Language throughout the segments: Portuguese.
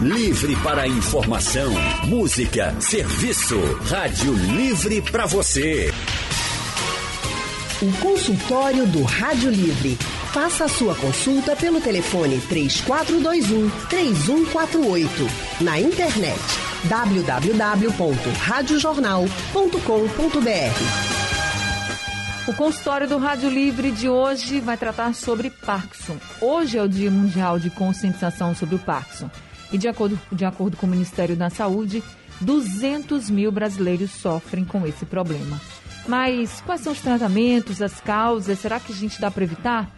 Livre para informação, música, serviço. Rádio Livre para você. O consultório do Rádio Livre. Faça a sua consulta pelo telefone 3421 3148. Na internet www.radiojornal.com.br. O consultório do Rádio Livre de hoje vai tratar sobre Parkinson. Hoje é o Dia Mundial de Conscientização sobre o Parkinson. E de acordo, de acordo com o Ministério da Saúde, 200 mil brasileiros sofrem com esse problema. Mas quais são os tratamentos, as causas? Será que a gente dá para evitar?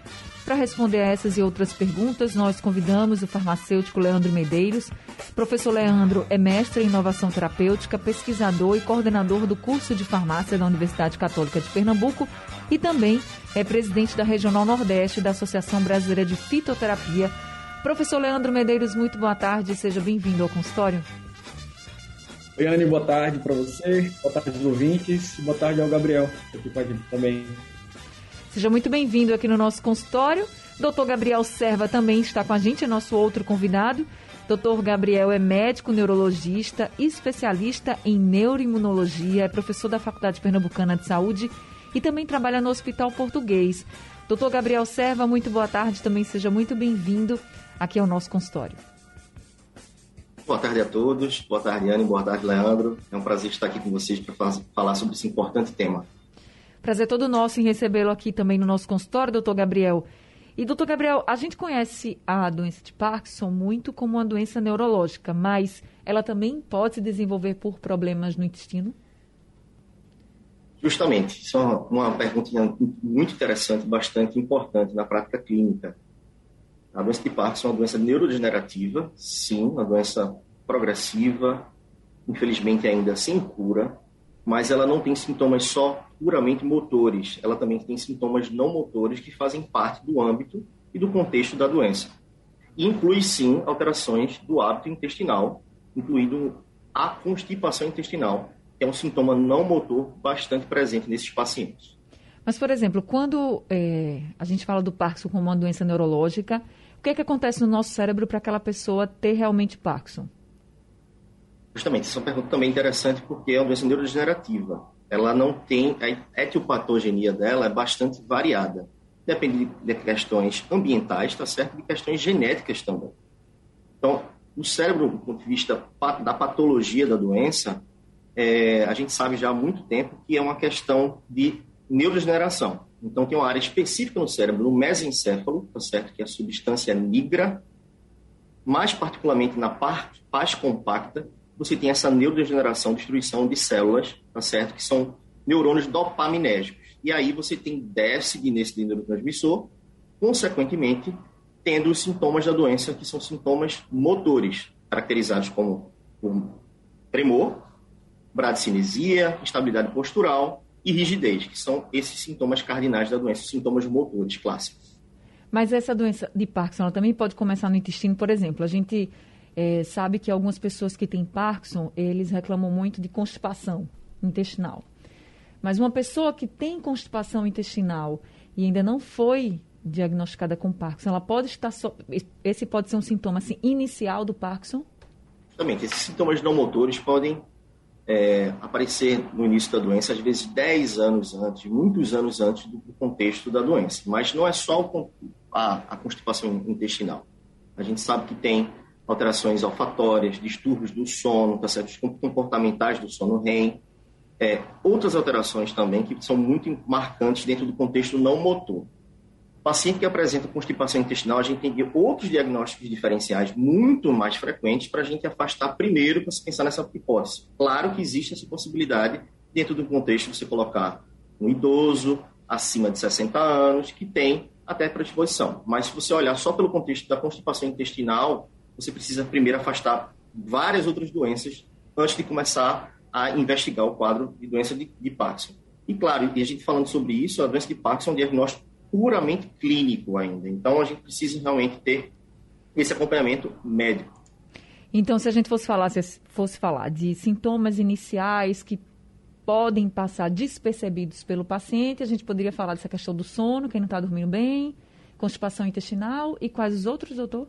Para responder a essas e outras perguntas, nós convidamos o farmacêutico Leandro Medeiros. Professor Leandro é mestre em inovação terapêutica, pesquisador e coordenador do curso de farmácia da Universidade Católica de Pernambuco e também é presidente da Regional Nordeste da Associação Brasileira de Fitoterapia. Professor Leandro Medeiros, muito boa tarde, seja bem-vindo ao consultório. Oi, Anne, boa tarde para você, boa tarde aos ouvintes, boa tarde ao Gabriel, aqui com a gente também. Seja muito bem-vindo aqui no nosso consultório. Doutor Gabriel Serva também está com a gente, é nosso outro convidado. Doutor Gabriel é médico neurologista, especialista em neuroimunologia, é professor da Faculdade Pernambucana de Saúde e também trabalha no Hospital Português. Doutor Gabriel Serva, muito boa tarde, também seja muito bem-vindo aqui ao nosso consultório. Boa tarde a todos, boa tarde Anne, boa tarde Leandro. É um prazer estar aqui com vocês para falar sobre esse importante tema. Prazer todo nosso em recebê-lo aqui também no nosso consultório, doutor Gabriel. E, doutor Gabriel, a gente conhece a doença de Parkinson muito como uma doença neurológica, mas ela também pode se desenvolver por problemas no intestino? Justamente, isso é uma, uma pergunta muito interessante, bastante importante na prática clínica. A doença de Parkinson é uma doença neurodegenerativa, sim, uma doença progressiva, infelizmente ainda sem cura, mas ela não tem sintomas só puramente motores, ela também tem sintomas não motores que fazem parte do âmbito e do contexto da doença. E inclui, sim, alterações do hábito intestinal, incluindo a constipação intestinal, que é um sintoma não motor bastante presente nesses pacientes. Mas, por exemplo, quando é, a gente fala do Parkinson como uma doença neurológica, o que é que acontece no nosso cérebro para aquela pessoa ter realmente Parkinson? Justamente, essa é uma pergunta também interessante porque é uma doença neurodegenerativa. Ela não tem, a etiopatogenia dela é bastante variada. Depende de questões ambientais, tá certo? De questões genéticas também. Então, o cérebro, do ponto de vista da patologia da doença, é, a gente sabe já há muito tempo que é uma questão de neurodegeneração. Então, tem uma área específica no cérebro, no mesencéfalo, tá certo? Que é a substância nigra, mais particularmente na parte paz compacta, você tem essa neurodegeneração, destruição de células, tá certo? Que são neurônios dopaminérgicos. E aí você tem déficit nesse neurotransmissor, consequentemente, tendo os sintomas da doença, que são sintomas motores, caracterizados como tremor, bradicinesia, instabilidade postural e rigidez, que são esses sintomas cardinais da doença, sintomas motores clássicos. Mas essa doença de Parkinson também pode começar no intestino, por exemplo. A gente é, sabe que algumas pessoas que têm Parkinson, eles reclamam muito de constipação intestinal. Mas uma pessoa que tem constipação intestinal e ainda não foi diagnosticada com Parkinson, ela pode estar so... esse pode ser um sintoma assim inicial do Parkinson? Justamente, esses sintomas não motores podem é, aparecer no início da doença, às vezes 10 anos antes, muitos anos antes do contexto da doença. Mas não é só a, a constipação intestinal. A gente sabe que tem alterações olfatórias, distúrbios do sono, tá certo? comportamentais do sono REM, é, outras alterações também que são muito marcantes dentro do contexto não motor. Paciente que apresenta constipação intestinal, a gente tem outros diagnósticos diferenciais muito mais frequentes para a gente afastar primeiro para se pensar nessa hipótese. Claro que existe essa possibilidade dentro do contexto de você colocar um idoso acima de 60 anos que tem até predisposição. Mas se você olhar só pelo contexto da constipação intestinal, você precisa primeiro afastar várias outras doenças antes de começar a investigar o quadro de doença de, de Parkinson. E claro, e a gente falando sobre isso, a doença de Parkinson é um diagnóstico puramente clínico ainda. Então a gente precisa realmente ter esse acompanhamento médico. Então, se a gente fosse falar, se fosse falar de sintomas iniciais que podem passar despercebidos pelo paciente, a gente poderia falar dessa questão do sono, quem não está dormindo bem, constipação intestinal e quais os outros, doutor?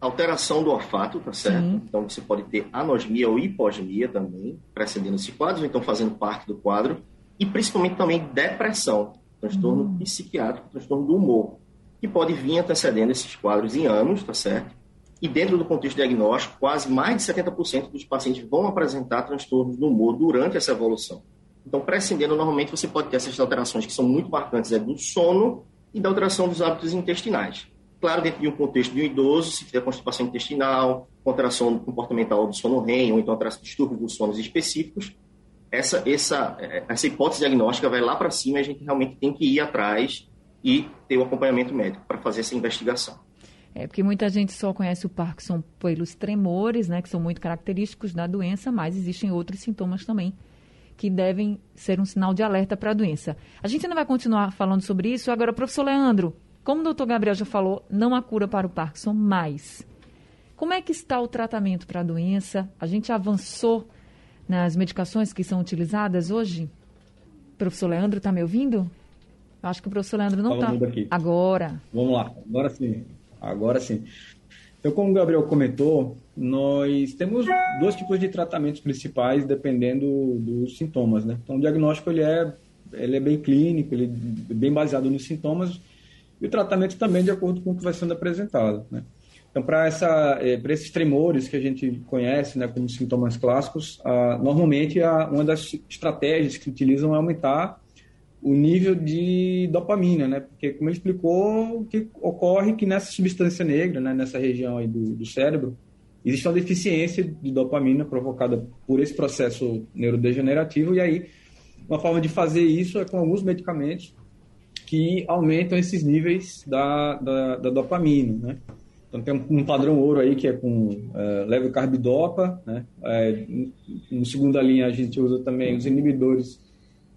alteração do olfato, tá certo? Sim. Então você pode ter anosmia ou hiposmia também, precedendo esse quadro, ou então fazendo parte do quadro, e principalmente também depressão, transtorno uhum. psiquiátrico, transtorno do humor, que pode vir antecedendo esses quadros em anos, tá certo? E dentro do contexto diagnóstico, quase mais de 70% dos pacientes vão apresentar transtornos do humor durante essa evolução. Então, prescindendo, normalmente você pode ter essas alterações que são muito marcantes é do sono e da alteração dos hábitos intestinais. Claro, dentro de um contexto de um idoso, se tiver constipação intestinal, alteração comportamental do sono REM, ou então alteração distúrbios dos sonos específicos, essa, essa, essa hipótese diagnóstica vai lá para cima e a gente realmente tem que ir atrás e ter o acompanhamento médico para fazer essa investigação. É porque muita gente só conhece o Parkinson pelos tremores, né, que são muito característicos da doença, mas existem outros sintomas também que devem ser um sinal de alerta para a doença. A gente ainda vai continuar falando sobre isso. Agora, professor Leandro, como o doutor Gabriel já falou, não há cura para o Parkinson mais. Como é que está o tratamento para a doença? A gente avançou nas medicações que são utilizadas hoje? Professor Leandro, está me ouvindo? Eu acho que o professor Leandro não está. Agora. Vamos lá, agora sim. Agora sim. Então, como o Gabriel comentou, nós temos dois tipos de tratamentos principais dependendo dos sintomas, né? Então, o diagnóstico ele é, ele é bem clínico, ele é bem baseado nos sintomas e o tratamento também de acordo com o que vai sendo apresentado. Né? Então, para eh, esses tremores que a gente conhece né, como sintomas clássicos, normalmente a, uma das estratégias que utilizam é aumentar o nível de dopamina, né? Porque, como ele explicou, o que ocorre é que nessa substância negra, né, nessa região aí do, do cérebro, existe uma deficiência de dopamina provocada por esse processo neurodegenerativo, e aí uma forma de fazer isso é com alguns medicamentos que aumentam esses níveis da, da, da dopamina, né? Então tem um, padrão ouro aí que é com é, leve carbidopa, né? É, no segunda linha a gente usa também os inibidores,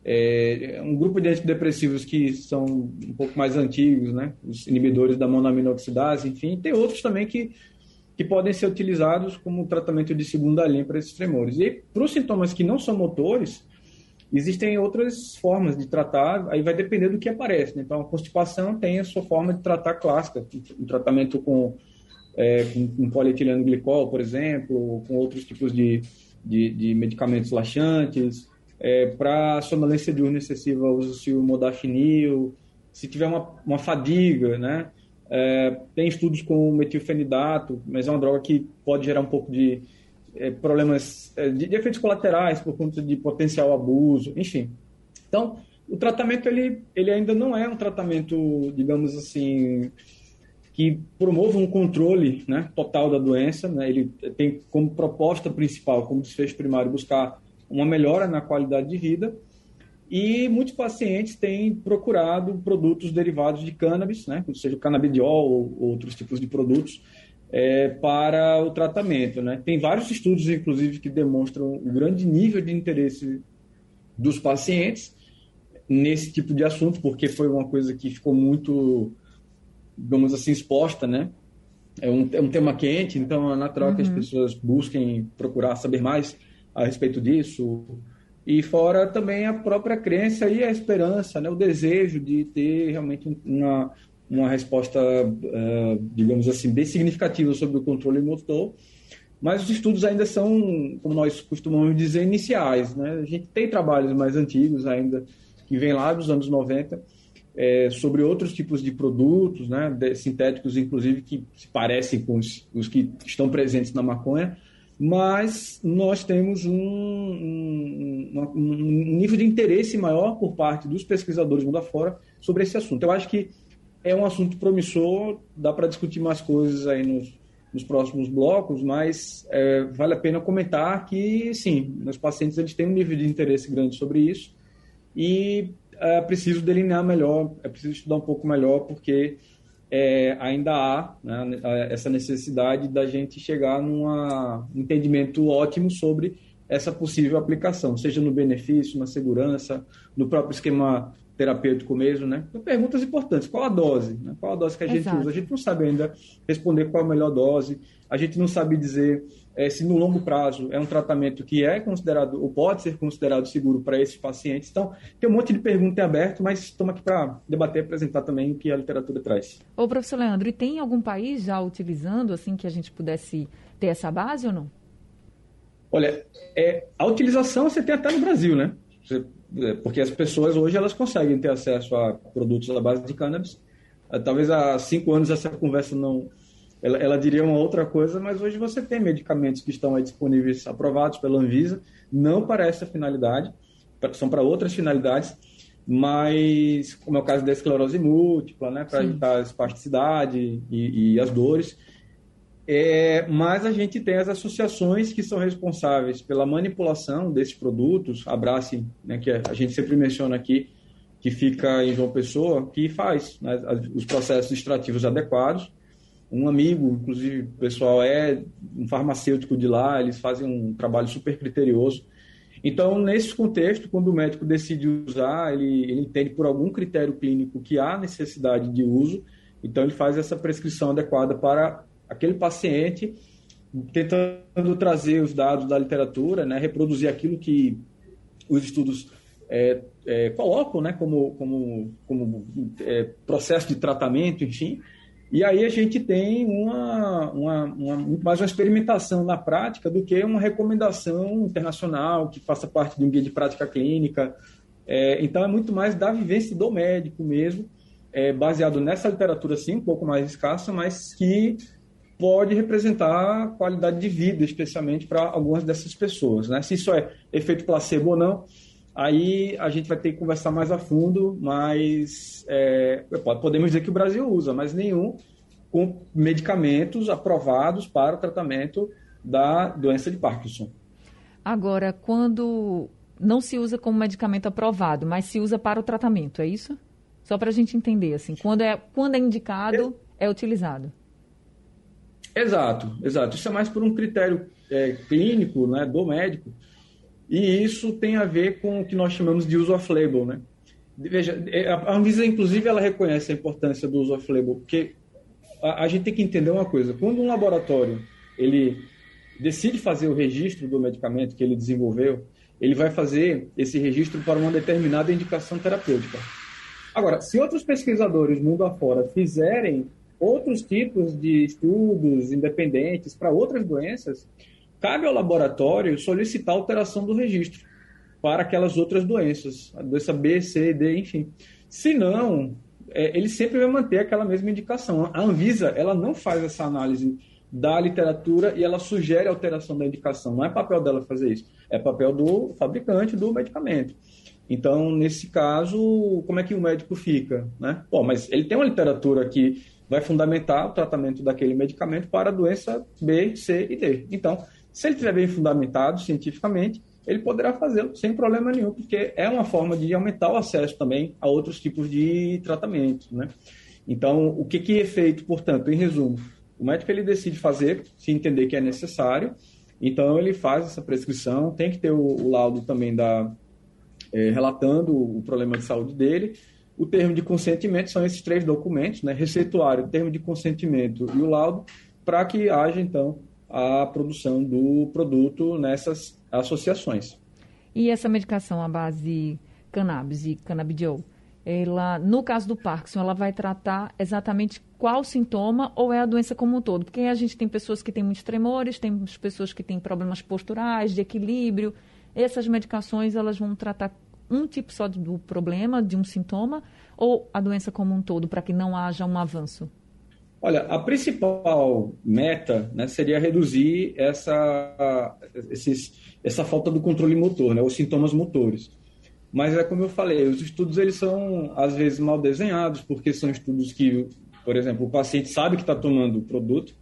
é, um grupo de antidepressivos que são um pouco mais antigos, né? Os inibidores da monoaminoxidase, enfim, tem outros também que que podem ser utilizados como tratamento de segunda linha para esses tremores. E para os sintomas que não são motores, Existem outras formas de tratar, aí vai depender do que aparece. Né? Então, a constipação tem a sua forma de tratar clássica, um tratamento com, é, com, com polietileno glicol, por exemplo, com outros tipos de, de, de medicamentos laxantes. É, Para sonolência diurna excessiva, usa-se o modafinil. Se tiver uma, uma fadiga, né? É, tem estudos com metilfenidato, mas é uma droga que pode gerar um pouco de, problemas é, de, de, efeitos colaterais por conta de potencial abuso, enfim. Então, o tratamento ele, ele ainda não é um tratamento, digamos assim, que promova um controle né, total da doença. Né? Ele tem como proposta principal, como desfecho primário, buscar uma melhora na qualidade de vida. E muitos pacientes têm procurado produtos derivados de cannabis, né, seja o canabidiol ou outros tipos de produtos, é, para o tratamento. Né? Tem vários estudos, inclusive, que demonstram o grande nível de interesse dos pacientes nesse tipo de assunto, porque foi uma coisa que ficou muito, digamos assim, exposta, né? É um, é um tema quente, então é natural uhum. que as uhum. pessoas busquem procurar saber mais a respeito disso. E fora também a própria crença e a esperança, né? o desejo de ter realmente uma, uma resposta, uh, digamos assim, bem significativa sobre o controle motor, mas os estudos ainda são, como nós costumamos dizer, iniciais. Né? A gente tem trabalhos mais antigos ainda, que vêm lá dos anos 90, é, sobre outros tipos de produtos, né, de, sintéticos, inclusive, que se parecem com os, os, que estão presentes na maconha, mas nós temos um, um, um nível de interesse maior por parte dos pesquisadores mundo afora sobre esse assunto. Eu acho que é um assunto promissor, dá para discutir mais coisas aí nos, nos próximos blocos, mas é, vale a pena comentar que, sim, meus pacientes eles têm um nível de interesse grande sobre isso e é preciso delinear melhor, é preciso estudar um pouco melhor, porque é, ainda há né, essa necessidade da gente chegar num entendimento ótimo sobre essa possível aplicação, seja no benefício, na segurança, no próprio esquema terapêutico mesmo, né? Então, perguntas importantes. Qual a dose? Né? Qual a dose que a gente Exato. usa? A gente não sabe ainda responder qual a melhor dose. A gente não sabe dizer é, se no longo prazo é um tratamento que é considerado ou pode ser considerado seguro para esses pacientes. Então, tem um monte de perguntas em aberto, mas estamos aqui para debater e apresentar também o que a literatura traz. Ô, professor Leandro, e tem algum país já utilizando, assim, que a gente pudesse ter essa base ou não? Olha, é, a utilização você tem até no Brasil, né? Você, porque as pessoas hoje elas conseguem ter acesso a produtos à base de cannabis. É, talvez há cinco anos essa conversa não, ela, ela, diria uma outra coisa, mas hoje você tem medicamentos que estão aí disponíveis, aprovados pela Anvisa, não para essa finalidade, são para outras finalidades, mas como é o caso da esclerose múltipla, né, para evitar a espasticidade e, e as dores. É, mas a gente tem as associações que são responsáveis pela manipulação desses produtos, a Brace, né, que a gente sempre menciona aqui, que fica em João Pessoa, que faz né, os processos extrativos adequados. Um amigo, inclusive, o pessoal é um farmacêutico de lá, eles fazem um trabalho super criterioso. Então, nesse contexto, quando o médico decide usar, ele, ele entende por algum critério clínico que há necessidade de uso, então ele faz essa prescrição adequada para aquele paciente, tentando trazer os dados da literatura, né, reproduzir aquilo que os estudos é, é, colocam né, como, como, como é, processo de tratamento, enfim. E aí a gente tem uma, uma, uma, muito mais uma experimentação na prática do que uma recomendação internacional que faça parte de um guia de prática clínica. É, então é muito mais da vivência do médico mesmo, é, baseado nessa literatura sim, um pouco mais escassa, mas que pode representar qualidade de vida, especialmente para algumas dessas pessoas. Né? Se isso é efeito placebo ou não, aí a gente vai ter que conversar mais a fundo, mas é, podemos dizer que o Brasil usa, mas nenhum com medicamentos aprovados para o tratamento da doença de Parkinson. Agora, quando não se usa como medicamento aprovado, mas se usa para o tratamento, é isso? Só para a gente entender, assim, quando é, quando é indicado, é, é utilizado. Exato, exato. Isso é mais por um critério é, clínico né, do médico. E isso tem a ver com o que nós chamamos de uso off-label. Né? Veja, é, a Anvisa, inclusive, ela reconhece a importância do uso off-label, porque a, a, gente tem que entender uma coisa. Quando um laboratório ele decide fazer o registro do medicamento que ele desenvolveu, ele vai fazer esse registro para uma determinada indicação terapêutica. Agora, se outros pesquisadores mundo afora fizerem outros tipos de estudos independentes para outras doenças, cabe ao laboratório solicitar alteração do registro para aquelas outras doenças, a doença B, C, D, enfim. Se não, é, ele sempre vai manter aquela mesma indicação. A Anvisa, ela não faz essa análise da literatura e ela sugere alteração da indicação. Não é papel dela fazer isso, é papel do fabricante do medicamento. Então, nesse caso, como é que o médico fica? Né? Bom, mas ele tem uma literatura que vai fundamentar o tratamento daquele medicamento para a doença B, C e D. Então, se ele estiver bem fundamentado cientificamente, ele poderá fazê-lo sem problema nenhum, porque é uma forma de aumentar o acesso também a outros tipos de tratamento, né? Então, o que, que é feito, portanto, em resumo, o médico ele decide fazer, se entender que é necessário, então ele faz essa prescrição, tem que ter o, o laudo também da é, relatando o problema de saúde dele, o termo de consentimento são esses três documentos, né? receituário, termo de consentimento e o laudo, para que haja, então, a produção do produto nessas associações. E essa medicação à base cannabis e cannabidiol, ela, no caso do Parkinson, ela vai tratar exatamente qual sintoma ou é a doença como um todo? Porque a gente tem pessoas que têm muitos tremores, tem pessoas que têm problemas posturais, de equilíbrio. Essas medicações, elas vão tratar um tipo só do problema, de um sintoma, ou a doença como um todo, para que não haja um avanço? Olha, a principal meta né, seria reduzir essa, esses, essa falta do controle motor, né, os sintomas motores. Mas é como eu falei, os estudos eles são às vezes mal desenhados, porque são estudos que, por exemplo, o paciente sabe que está tomando o produto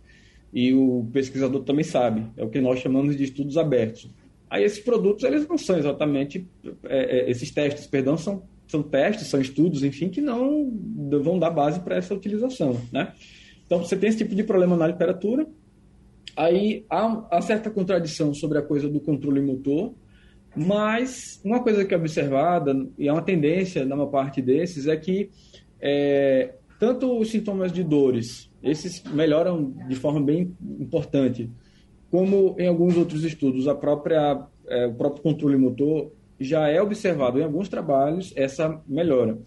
e o pesquisador também sabe. É o que nós chamamos de estudos abertos. Aí esses produtos, eles não são exatamente, é, é, esses testes, perdão, são, são testes, são estudos, enfim, que não vão dar base para essa utilização, né? Então, você tem esse tipo de problema na literatura, aí há, há certa contradição sobre a coisa do controle motor, Mas uma coisa que é observada, e é uma tendência na maior parte desses, é que é, tanto os sintomas de dores, esses melhoram de forma bem importante, como em alguns outros estudos, a própria, é, o próprio controle motor já é observado em alguns trabalhos essa melhora.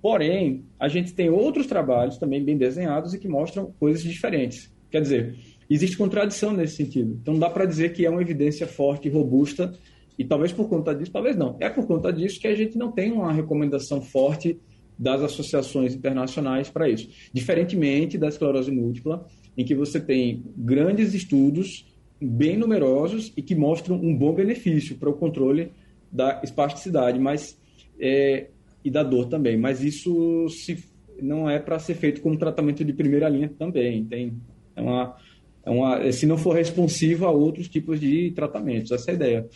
Porém, a gente tem outros trabalhos também bem desenhados e que mostram coisas diferentes. Quer dizer, existe contradição nesse sentido. Então, não dá para dizer que é uma evidência forte e robusta, e talvez por conta disso, talvez não. É por conta disso que a gente não tem uma recomendação forte das associações internacionais para isso. Diferentemente da esclerose múltipla, em que você tem grandes estudos bem numerosos e que mostram um bom benefício para o controle da espasticidade, mas é, e da dor também. Mas isso se, não é para ser feito como tratamento de primeira linha também. Tem é uma, é uma, se não for responsivo a outros tipos de tratamentos, essa é a ideia.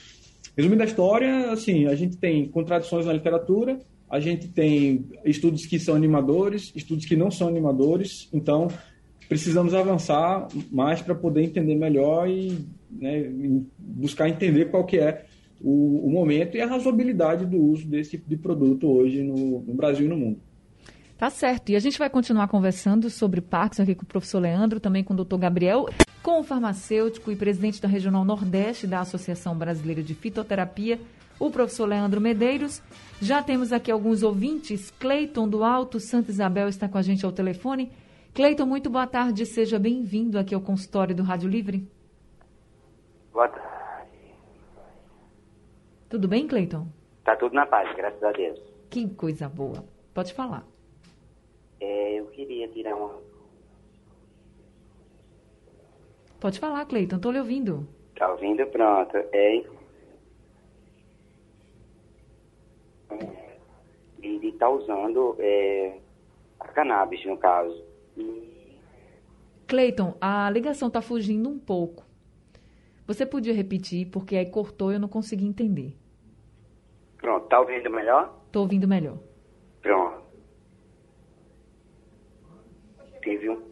Resumindo a história, assim, a gente tem contradições na literatura, a gente tem estudos que são animadores, estudos que não são animadores, então precisamos avançar mais para poder entender melhor e né, buscar entender qual que é o, o, momento e a razoabilidade do uso desse tipo de produto hoje no, no Brasil e no mundo. Tá certo. E a gente vai continuar conversando sobre Parkinson aqui com o professor Leandro, também com o doutor Gabriel, com o farmacêutico e presidente da Regional Nordeste da Associação Brasileira de Fitoterapia, o professor Leandro Medeiros. Já temos aqui alguns ouvintes. Cleiton do Alto Santa Isabel está com a gente ao telefone. Cleiton, muito boa tarde. Seja bem-vindo aqui ao consultório do Rádio Livre. Boa tarde. Tudo bem, Cleiton? Tá tudo na paz, graças a Deus. Que coisa boa. Pode falar. É, eu queria tirar uma. Pode falar, Cleiton, tô lhe ouvindo. Tá ouvindo? Pronto. É. Ele tá usando é, a cannabis, no caso. Cleiton, a ligação tá fugindo um pouco. Você podia repetir, porque aí cortou e eu não consegui entender. Pronto, tá ouvindo melhor? Tô ouvindo melhor. Pronto. Teve um.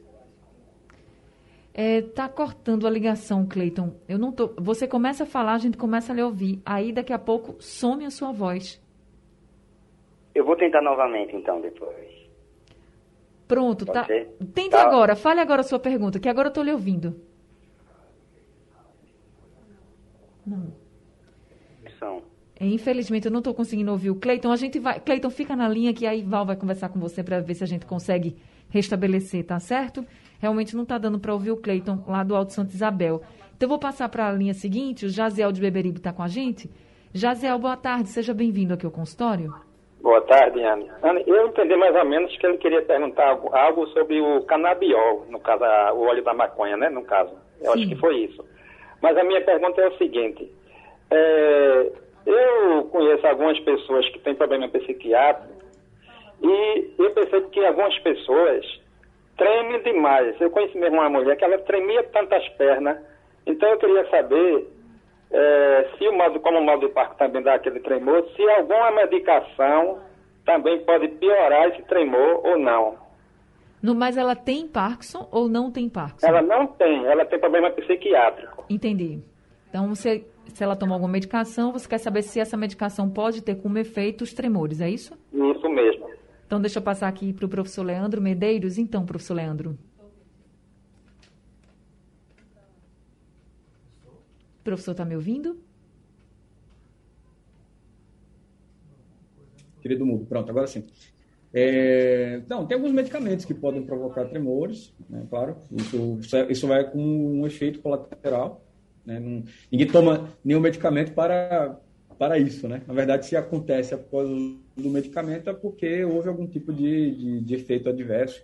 É, tá cortando a ligação, Cleiton. Eu não tô. Você começa a falar, a gente começa a lhe ouvir. Aí daqui a pouco some a sua voz. Eu vou tentar novamente então depois. Pronto, Pode tá. Ser? Tente tá. agora, fale agora a sua pergunta, que agora eu tô lhe ouvindo. Não. São. É, infelizmente, eu não estou conseguindo ouvir o Cleiton. A gente vai. Cleiton, fica na linha que aí Val vai conversar com você para ver se a gente consegue restabelecer, tá certo? Realmente não está dando para ouvir o Cleiton lá do Alto Santa Isabel. Então, eu vou passar para a linha seguinte. O Jaziel de Beberibe está com a gente. Jaziel, boa tarde. Seja bem-vindo aqui ao consultório. Boa tarde, Ana. Ana, eu entendi mais ou menos que ele queria perguntar algo, algo sobre o canabiol, no caso, a, o óleo da maconha, né? No caso. Eu Sim. acho que foi isso. Mas a minha pergunta é o seguinte. É, eu conheço algumas pessoas que têm problema psiquiátrico e eu percebo que algumas pessoas tremem demais. Eu conheci mesmo uma mulher que ela tremia tantas pernas. Então eu queria saber é, se o modo, como o modo de parque também dá aquele tremor, se alguma medicação também pode piorar esse tremor ou não. No, mas ela tem Parkinson ou não tem Parkinson? Ela não tem, ela tem problema psiquiátrico. Entendi. Então, você, se ela tomou alguma medicação, você quer saber se essa medicação pode ter como efeito os tremores, é isso? Isso mesmo. Então, deixa eu passar aqui para o professor Leandro Medeiros. Então, professor Leandro. O professor está me ouvindo? Querido mudo, pronto, agora sim. É, não, tem alguns medicamentos que podem provocar tremores, né, claro, isso, isso vai com um efeito colateral. Né, não, ninguém toma nenhum medicamento para, para isso, né? Na verdade, se acontece após o do medicamento é porque houve algum tipo de, de, de efeito adverso.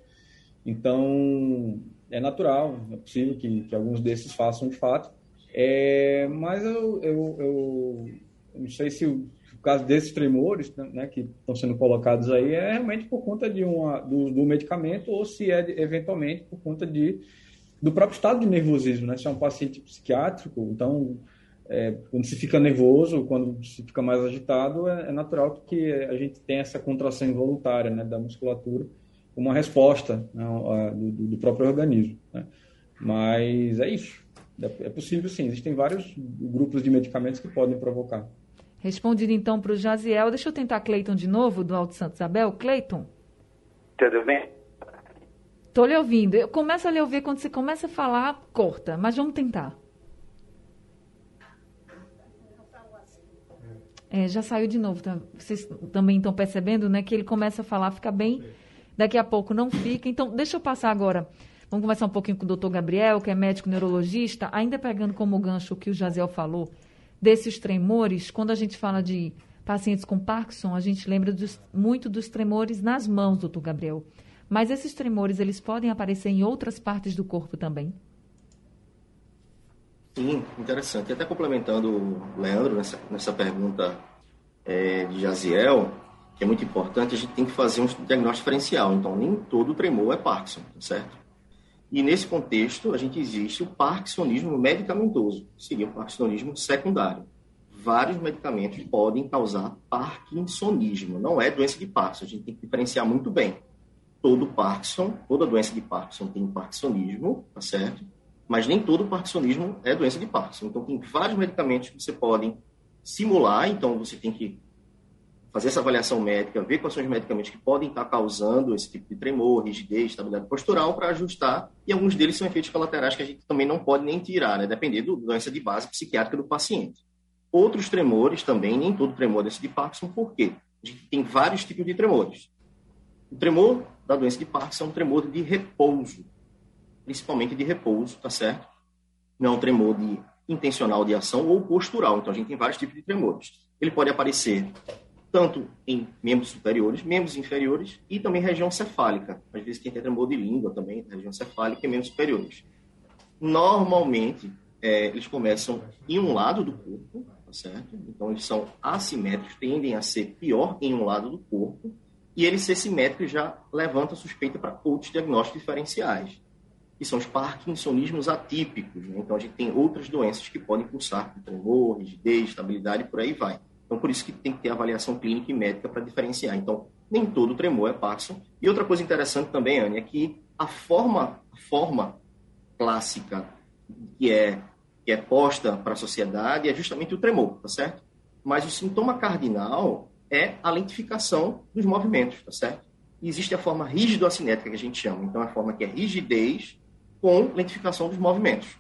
Então, é natural, é possível que, que alguns desses façam de fato. É, mas eu, eu, eu, não sei se o, o caso desses tremores né, que estão sendo colocados aí é realmente por conta de uma, do, do medicamento ou se é eventualmente por conta de, do próprio estado de nervosismo. Né? Se é um paciente psiquiátrico, então é, quando se fica nervoso, quando se fica mais agitado, é, é, natural que a gente tenha essa contração involuntária né, da musculatura uma resposta né, do, do, próprio organismo. Né? Mas é isso. É, é possível sim, existem vários grupos de medicamentos que podem provocar. Respondido então para o Jaziel. Deixa eu tentar Cleiton de novo, do Alto Santo Isabel. Cleiton? Tudo bem? Estou lhe ouvindo. Eu começo a lhe ouvir quando você começa a falar, corta, mas vamos tentar. É, já saiu de novo. Tá? Vocês também estão percebendo, né? Que ele começa a falar, fica bem, daqui a pouco não fica. Então, deixa eu passar agora. Vamos conversar um pouquinho com o doutor Gabriel, que é médico neurologista, ainda pegando como gancho o que o Jaziel falou, desses tremores. Quando a gente fala de pacientes com Parkinson, a gente lembra dos, muito dos tremores nas mãos, doutor Gabriel. Mas esses tremores, eles podem aparecer em outras partes do corpo também? Sim, interessante. Até complementando o Leandro nessa, nessa pergunta é, de Jaziel, que é muito importante, a gente tem que fazer um diagnóstico diferencial. Então, nem todo tremor é Parkinson, certo? E nesse contexto, a gente existe o parkinsonismo medicamentoso, que seria o parkinsonismo secundário. Vários medicamentos podem causar parkinsonismo, não é doença de Parkinson, a gente tem que diferenciar muito bem. Todo Parkinson, toda doença de Parkinson tem parkinsonismo, tá certo? mas nem todo parkinsonismo é doença de Parkinson. Então, tem vários medicamentos que você pode simular, então você tem que fazer essa avaliação médica, ver quais são os medicamentos que podem estar causando esse tipo de tremor, rigidez, estabilidade postural, para ajustar, e alguns deles são efeitos colaterais que a gente também não pode nem tirar, né, dependendo da doença de base psiquiátrica do paciente. Outros tremores também, nem todo tremor doença de Parkinson, por quê? A gente tem vários tipos de tremores. O tremor da doença de Parkinson é um tremor de repouso, principalmente de repouso, tá certo? Não é um tremor de intencional de ação ou postural. Então a gente tem vários tipos de tremores. Ele pode aparecer tanto em membros superiores, membros inferiores e também região cefálica. Às vezes tem tremor de língua também, região cefálica e membros superiores. Normalmente, é, eles começam em um lado do corpo, tá certo? Então eles são assimétricos, tendem a ser pior em um lado do corpo, e ele ser simétrico já levanta suspeita para outros diagnósticos diferenciais que são os parkinsonismos atípicos. Né? Então, a gente tem outras doenças que podem pulsar com tremor, rigidez, estabilidade, por aí vai. Então, por isso que tem que ter avaliação clínica e médica para diferenciar. Então, nem todo tremor é Parkinson. E outra coisa interessante também, Anne, é que a forma, a forma clássica que é, que é posta para a sociedade é justamente o tremor, tá certo? Mas o sintoma cardinal é a lentificação dos movimentos, tá certo? E existe a forma rígido-acinética que a gente chama. Então, a forma que é rigidez com lentificação dos movimentos.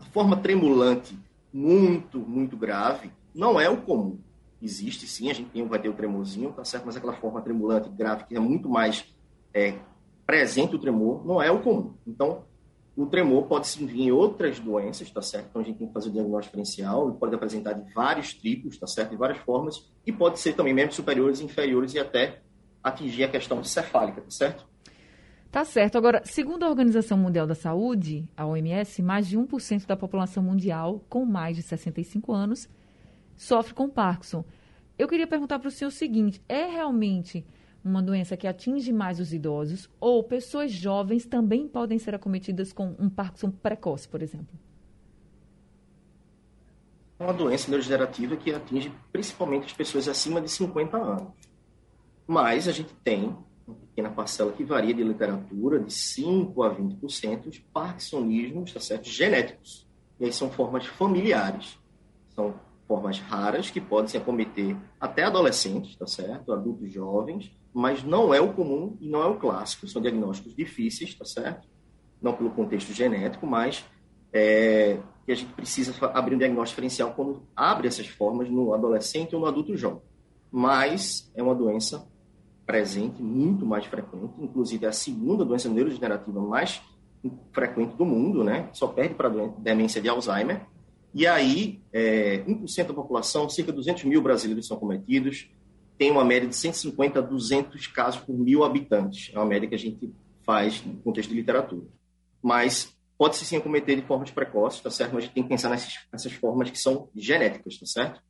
A forma tremulante, muito, muito grave, não é o comum. Existe sim, a gente tem, vai ter o tremorzinho, tá certo? Mas aquela forma tremulante, grave, que é muito mais é, presente o tremor, não é o comum. Então, o tremor pode sim vir em outras doenças, tá certo? Então, a gente tem que fazer o diagnóstico diferencial, ele pode apresentar de vários tipos, tá certo? De várias formas, e pode ser também membros superiores, inferiores e até atingir a questão cefálica, tá certo? Tá certo. Agora, segundo a Organização Mundial da Saúde, a OMS, mais de 1% da população mundial com mais de 65 anos sofre com Parkinson. Eu queria perguntar para o senhor o seguinte: é realmente uma doença que atinge mais os idosos ou pessoas jovens também podem ser acometidas com um Parkinson precoce, por exemplo? É uma doença neurodegenerativa que atinge principalmente as pessoas acima de 50 anos. Mas a gente tem uma pequena parcela que varia de literatura, de 5% a 20%, de parkinsonismos tá certo? genéticos. E aí são formas familiares. São formas raras que podem se acometer até adolescentes, tá certo? Adultos jovens, mas não é o comum e não é o clássico. São diagnósticos difíceis, tá certo? Não pelo contexto genético, mas é, que a gente precisa abrir um diagnóstico diferencial quando abre essas formas no adolescente ou no adulto jovem. Mas é uma doença presente, muito mais frequente, inclusive é a segunda doença neurodegenerativa mais frequente do mundo, né? Só perde para a demência de Alzheimer. E aí, é, 1% da população, cerca de 200 mil brasileiros são cometidos, tem uma média de 150 a 200 casos por mil habitantes. É uma média que a gente faz no contexto de literatura. Mas pode-se sim acometer de formas precoces, tá certo? Mas a gente tem que pensar nessas, nessas formas que são genéticas, tá certo?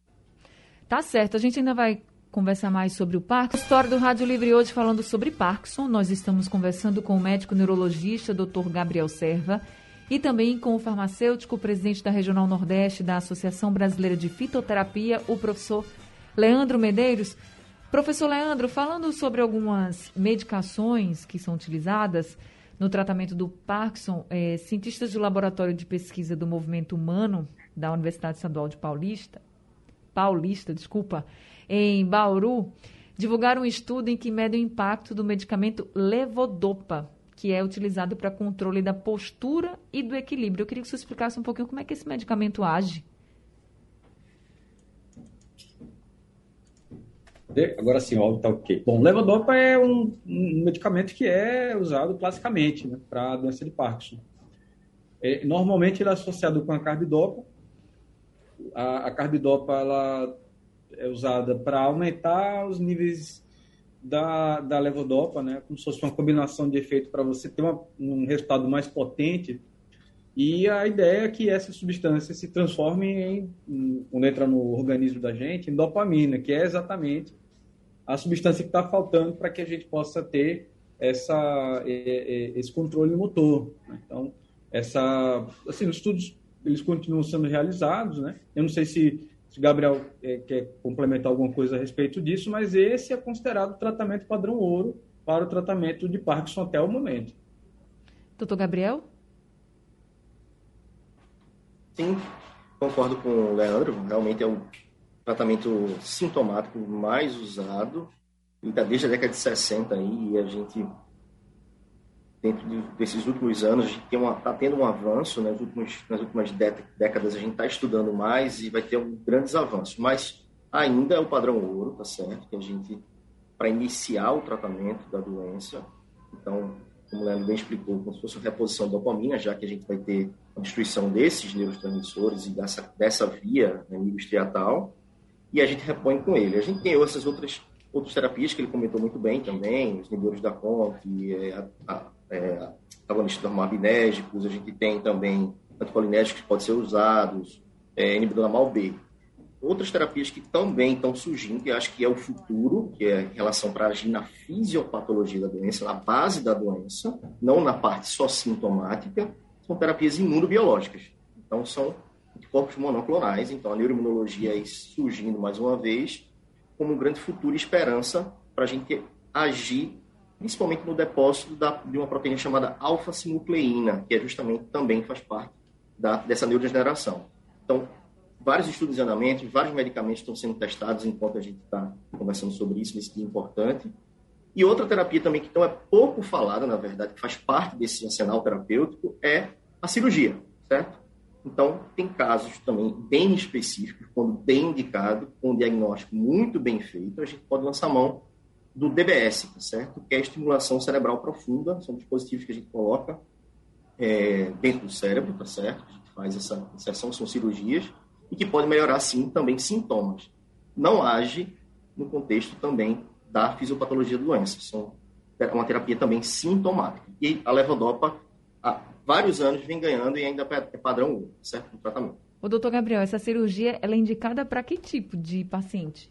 Tá certo. A gente ainda vai conversar mais sobre o Parkinson. História do Rádio Livre hoje falando sobre Parkinson. Nós estamos conversando com o médico neurologista, Dr. Gabriel Serva, e também com o farmacêutico, presidente da Regional Nordeste da Associação Brasileira de Fitoterapia, o professor Leandro Medeiros. Professor Leandro, falando sobre algumas medicações que são utilizadas no tratamento do Parkinson, é, cientistas do Laboratório de Pesquisa do Movimento Humano da Universidade Estadual de Paulista Paulista, desculpa, em Bauru, divulgaram um estudo em que mede o impacto do medicamento levodopa, que é utilizado para controle da postura e do equilíbrio. Eu queria que você explicasse um pouquinho como é que esse medicamento age. Agora sim, ó, tá ok. Bom, levodopa é um, um medicamento que é usado classicamente né, para a doença de Parkinson. É, normalmente ele é associado com a carbidopa. A, a carbidopa ela é usada para aumentar os níveis da, da levodopa, né, como se fosse uma combinação de efeito para você ter uma, um resultado mais potente. E a ideia é que essa substância se transforme em, quando entra no organismo da gente, em dopamina, que é exatamente a substância que está faltando para que a gente possa ter essa, esse controle motor. Né? Então, essa, assim, os estudos eles continuam sendo realizados, né? Eu não sei se, se Gabriel é, quer complementar alguma coisa a respeito disso, mas esse é considerado tratamento padrão ouro para o tratamento de Parkinson até o momento. Doutor Gabriel? Sim, concordo com o Leandro. Realmente é um tratamento sintomático mais usado, está desde a década de 60 aí, e a gente, dentro de, desses últimos anos, a gente está tendo um avanço, né? nas últimas, décadas a gente está estudando mais e vai ter um, grandes avanços, mas ainda é o padrão ouro, tá certo? Que a gente, para iniciar o tratamento da doença, então, como o Leandro bem explicou, como se fosse uma reposição de dopamina, já que a gente vai ter a destruição desses neurotransmissores e dessa, dessa via né, e a gente repõe com ele. A gente tem essas outras, outras terapias que ele comentou muito bem também, os inibidores da CONT, é, a, é, agonistas a gente tem também anticolinérgicos que podem ser usados, é, MAL-B. Outras terapias que também estão surgindo, que acho que é o futuro, que é em relação para agir na fisiopatologia da doença, na base da doença, não na parte só sintomática, são terapias imunobiológicas. Então, são anticorpos monoclonais, então a neuroimunologia aí surgindo mais uma vez como um grande futuro e esperança para a gente agir, principalmente no depósito da, de uma proteína chamada alfa-sinucleína, que é justamente também faz parte da, dessa neurodegeneração. Então, vários estudos em andamento, vários medicamentos estão sendo testados enquanto a gente está conversando sobre isso, nesse dia importante. E outra terapia também que então é pouco falada, na verdade, que faz parte desse arsenal terapêutico, é a cirurgia, certo? Então, tem casos também bem específicos, quando bem indicado, com um diagnóstico muito bem feito, a gente pode lançar mão do DBS, tá certo? Que é a estimulação cerebral profunda, são dispositivos que a gente coloca é, dentro do cérebro, tá certo? A gente faz essa inserção, são cirurgias, e que pode melhorar, sim, também sintomas. Não age no contexto também da fisiopatologia da doença, são é uma terapia também sintomática. E a levodopa, a vários anos vem ganhando e ainda é padrão 1, certo? No tratamento. O doutor Gabriel, essa cirurgia ela é indicada para que tipo de paciente?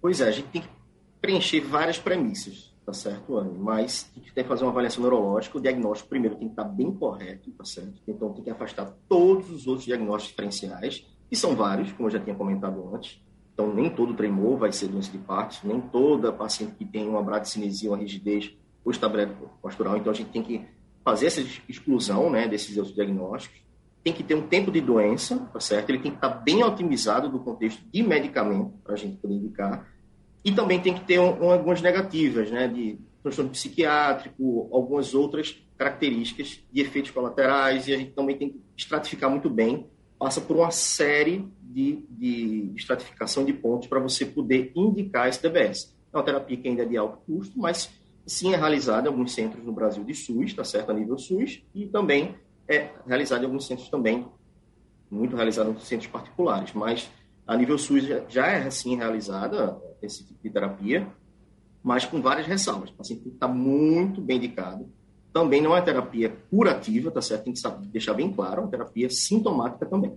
Pois é, a gente tem que preencher várias premissas, tá certo, Anne? Mas tem que fazer uma avaliação neurológica, o diagnóstico primeiro tem que estar bem correto, tá certo? Então tem que afastar todos os outros diagnósticos diferenciais, que são vários, como eu já tinha comentado antes. Então nem todo tremor vai ser doença de Parkinson, nem toda paciente que tem uma bradicinesia, uma rigidez ou estabilidade postural, então a gente tem que fazer essa exclusão né, desses outros diagnósticos, tem que ter um tempo de doença, tá certo? Ele tem que estar bem otimizado do contexto de medicamento, para a gente poder indicar, e também tem que ter um, um, algumas negativas, né, de transtorno psiquiátrico, algumas outras características de efeitos colaterais, e a gente também tem que estratificar muito bem, passa por uma série de, de estratificação de pontos para você poder indicar esse DBS. É uma terapia que ainda é de alto custo, mas sim é realizado em alguns centros no Brasil de SUS, tá certo, a nível SUS, e também é realizado em alguns centros também, muito realizado em centros particulares, mas a nível SUS já é assim realizada esse tipo de terapia, mas com várias ressalvas. O paciente tem que estar muito bem indicado. Também não é terapia curativa, tá certo? Tem que deixar bem claro, é uma terapia sintomática também.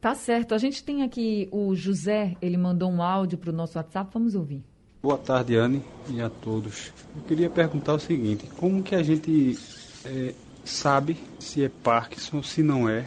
Tá certo. A gente tem aqui o José, ele mandou um áudio para o nosso WhatsApp, vamos ouvir. Boa tarde, Anne, e a todos. Eu queria perguntar o seguinte: como que a gente é, sabe se é Parkinson ou se não é?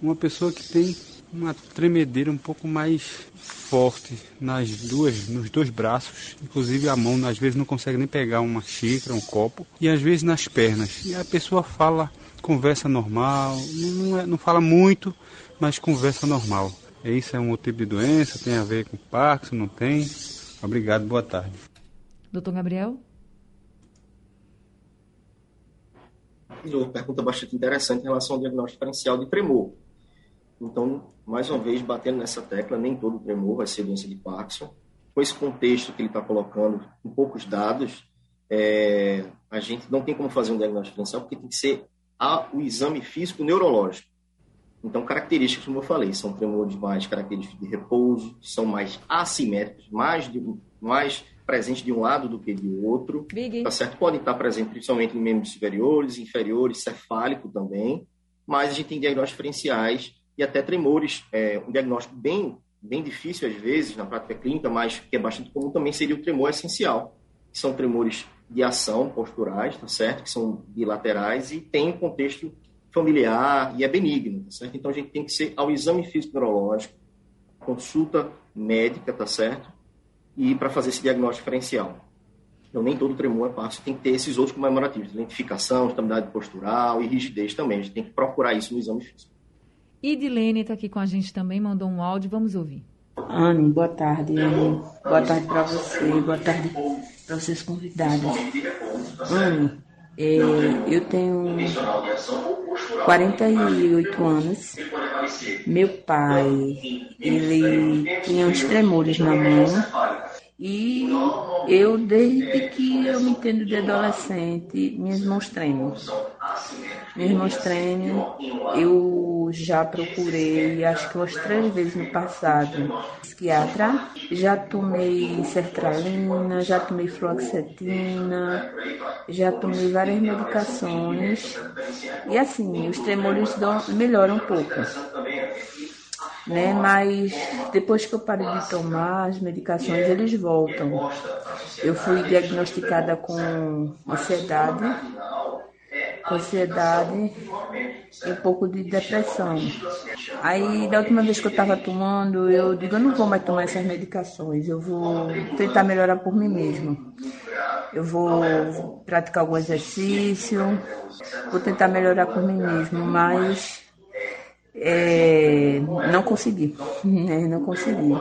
Uma pessoa que tem uma tremedeira um pouco mais forte nas duas, nos dois braços, inclusive a mão às vezes não consegue nem pegar uma xícara, um copo, e às vezes nas pernas. E a pessoa fala, conversa normal, não, é, não fala muito, mas conversa normal. É isso é um outro tipo de doença? Tem a ver com Parkinson? Não tem? Obrigado, boa tarde. Doutor Gabriel? Uma pergunta bastante interessante em relação ao diagnóstico diferencial de tremor. Então, mais uma vez, batendo nessa tecla, nem todo tremor vai ser doença de Parkinson. Com esse contexto que ele está colocando, com poucos dados, é, a gente não tem como fazer um diagnóstico diferencial, porque tem que ser a, o exame físico neurológico. Então, características, como eu falei, são tremores mais característicos de repouso, são mais assimétricos, mais, de, mais presentes de um lado do que de outro. Big. Tá certo? Podem estar presentes principalmente em membros superiores, inferiores, cefálico também, mas a gente tem diagnósticos diferenciais e até tremores. É, um diagnóstico bem, bem difícil às vezes na prática clínica, mas que é bastante comum também seria o tremor essencial, que são tremores de ação posturais, tá certo? Que são bilaterais e tem um contexto familiar e é benigno, tá certo? Então a gente tem que ser ao exame físico neurológico, consulta médica, tá certo? E para fazer esse diagnóstico diferencial. Então nem todo tremor é fácil, tem que ter esses outros comemorativos, identificação, estabilidade postural e rigidez também. A gente tem que procurar isso no exame físico. Idilene está aqui com a gente também, mandou um áudio, vamos ouvir. Anne, boa tarde. Anne. Boa tarde para você, boa tarde para vocês convidados. Anne, é, eu tenho 48 anos. Meu pai, ele tinha uns tremores na mão. E eu, desde que eu me entendo de adolescente, minhas mãos tremem. Minhas mãos tremem. Eu já procurei, acho que umas três vezes no passado, psiquiatra. Já tomei sertralina, já tomei fluoxetina, já tomei várias medicações. E assim, os tremores melhoram um pouco né? Mas depois que eu parei de tomar as medicações, eles voltam. Eu fui diagnosticada com ansiedade, ansiedade e um pouco de depressão. Aí, da última vez que eu estava tomando, eu digo, eu não vou mais tomar essas medicações, eu vou tentar melhorar por mim mesmo. Eu vou praticar algum exercício, vou tentar melhorar por mim mesmo, mas é, não consegui, né? Não consegui.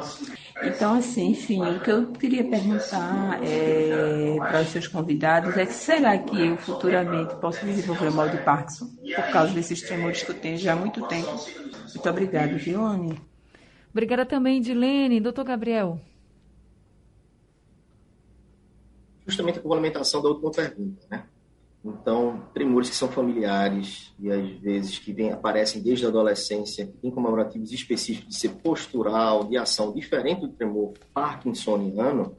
Então, assim, enfim, o que eu queria perguntar é, para os seus convidados é será que eu futuramente posso desenvolver o mal de Parkinson por causa desses tremores que eu tenho já há muito tempo? Muito obrigada, viu, Anne? Obrigada também, Dilene. Doutor Gabriel. Justamente a complementação da última pergunta, né? Então, tremores que são familiares e às vezes que vem, aparecem desde a adolescência, que têm comemorativos específicos de ser postural, de ação, diferente do tremor parkinsoniano,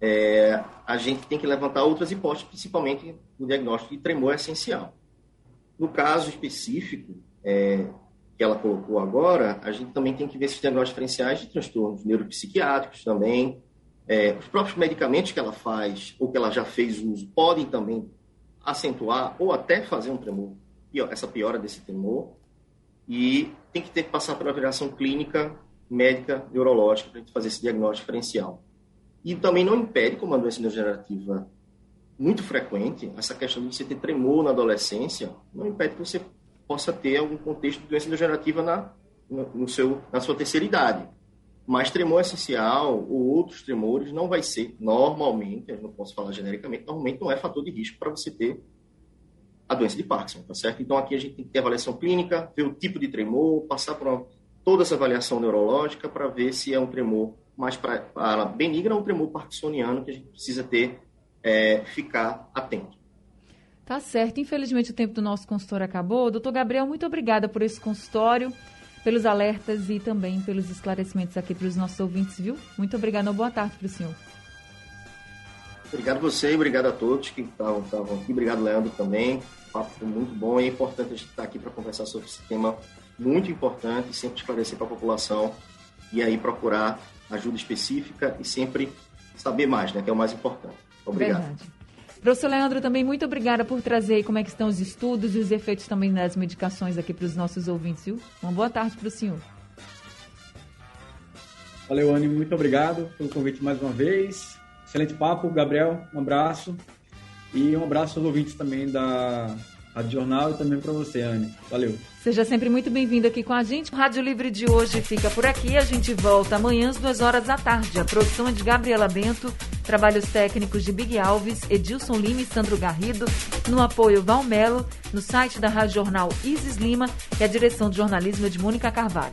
é, a gente tem que levantar outras hipóteses, principalmente no diagnóstico de tremor essencial. No caso específico é, que ela colocou agora, a gente também tem que ver esses diagnósticos diferenciais de transtornos neuropsiquiátricos também. É, os próprios medicamentos que ela faz ou que ela já fez uso podem também acentuar ou até fazer um tremor, essa piora desse tremor, e tem que ter que passar pela avaliação clínica, médica, neurológica, para a gente fazer esse diagnóstico diferencial. E também não impede, como uma doença neurodegenerativa muito frequente, essa questão de você ter tremor na adolescência, não impede que você possa ter algum contexto de doença degenerativa na, no seu, na sua terceira idade. Mas tremor essencial ou outros tremores não vai ser, normalmente, eu não posso falar genericamente, normalmente não é fator de risco para você ter a doença de Parkinson, tá certo? Então aqui a gente tem que ter avaliação clínica, ver o tipo de tremor, passar por uma, toda essa avaliação neurológica para ver se é um tremor mais para benigno ou um tremor parkinsoniano que a gente precisa ter, é, ficar atento. Tá certo. Infelizmente o tempo do nosso consultório acabou. Doutor Gabriel, muito obrigada por esse consultório pelos alertas e também pelos esclarecimentos aqui para os nossos ouvintes, viu? Muito obrigada, boa tarde para o senhor. Obrigado você, obrigado a todos que estavam aqui, obrigado Leandro também. O papo foi muito bom e é importante a gente estar aqui para conversar sobre esse tema muito importante, sempre esclarecer para a população e aí procurar ajuda específica e sempre saber mais, né, que é o mais importante. Obrigado. Verdade. Professor Leandro, também muito obrigada por trazer como é que estão os estudos e os efeitos também das medicações aqui para os nossos ouvintes, viu? Uma boa tarde para o senhor. Valeu, Anne, muito obrigado pelo convite mais uma vez. Excelente papo, Gabriel, um abraço. E um abraço aos ouvintes também da Rádio Jornal e também para você, Anne. Valeu. Seja sempre muito bem-vindo aqui com a gente. O Rádio Livre de hoje fica por aqui. A gente volta amanhã às duas horas da tarde. A produção é de Gabriela Bento, trabalhos técnicos de Big Alves, Edilson Lima e Sandro Garrido, no apoio Valmelo, no site da Rádio Jornal Isis Lima e a direção de jornalismo é de Mônica Carvalho.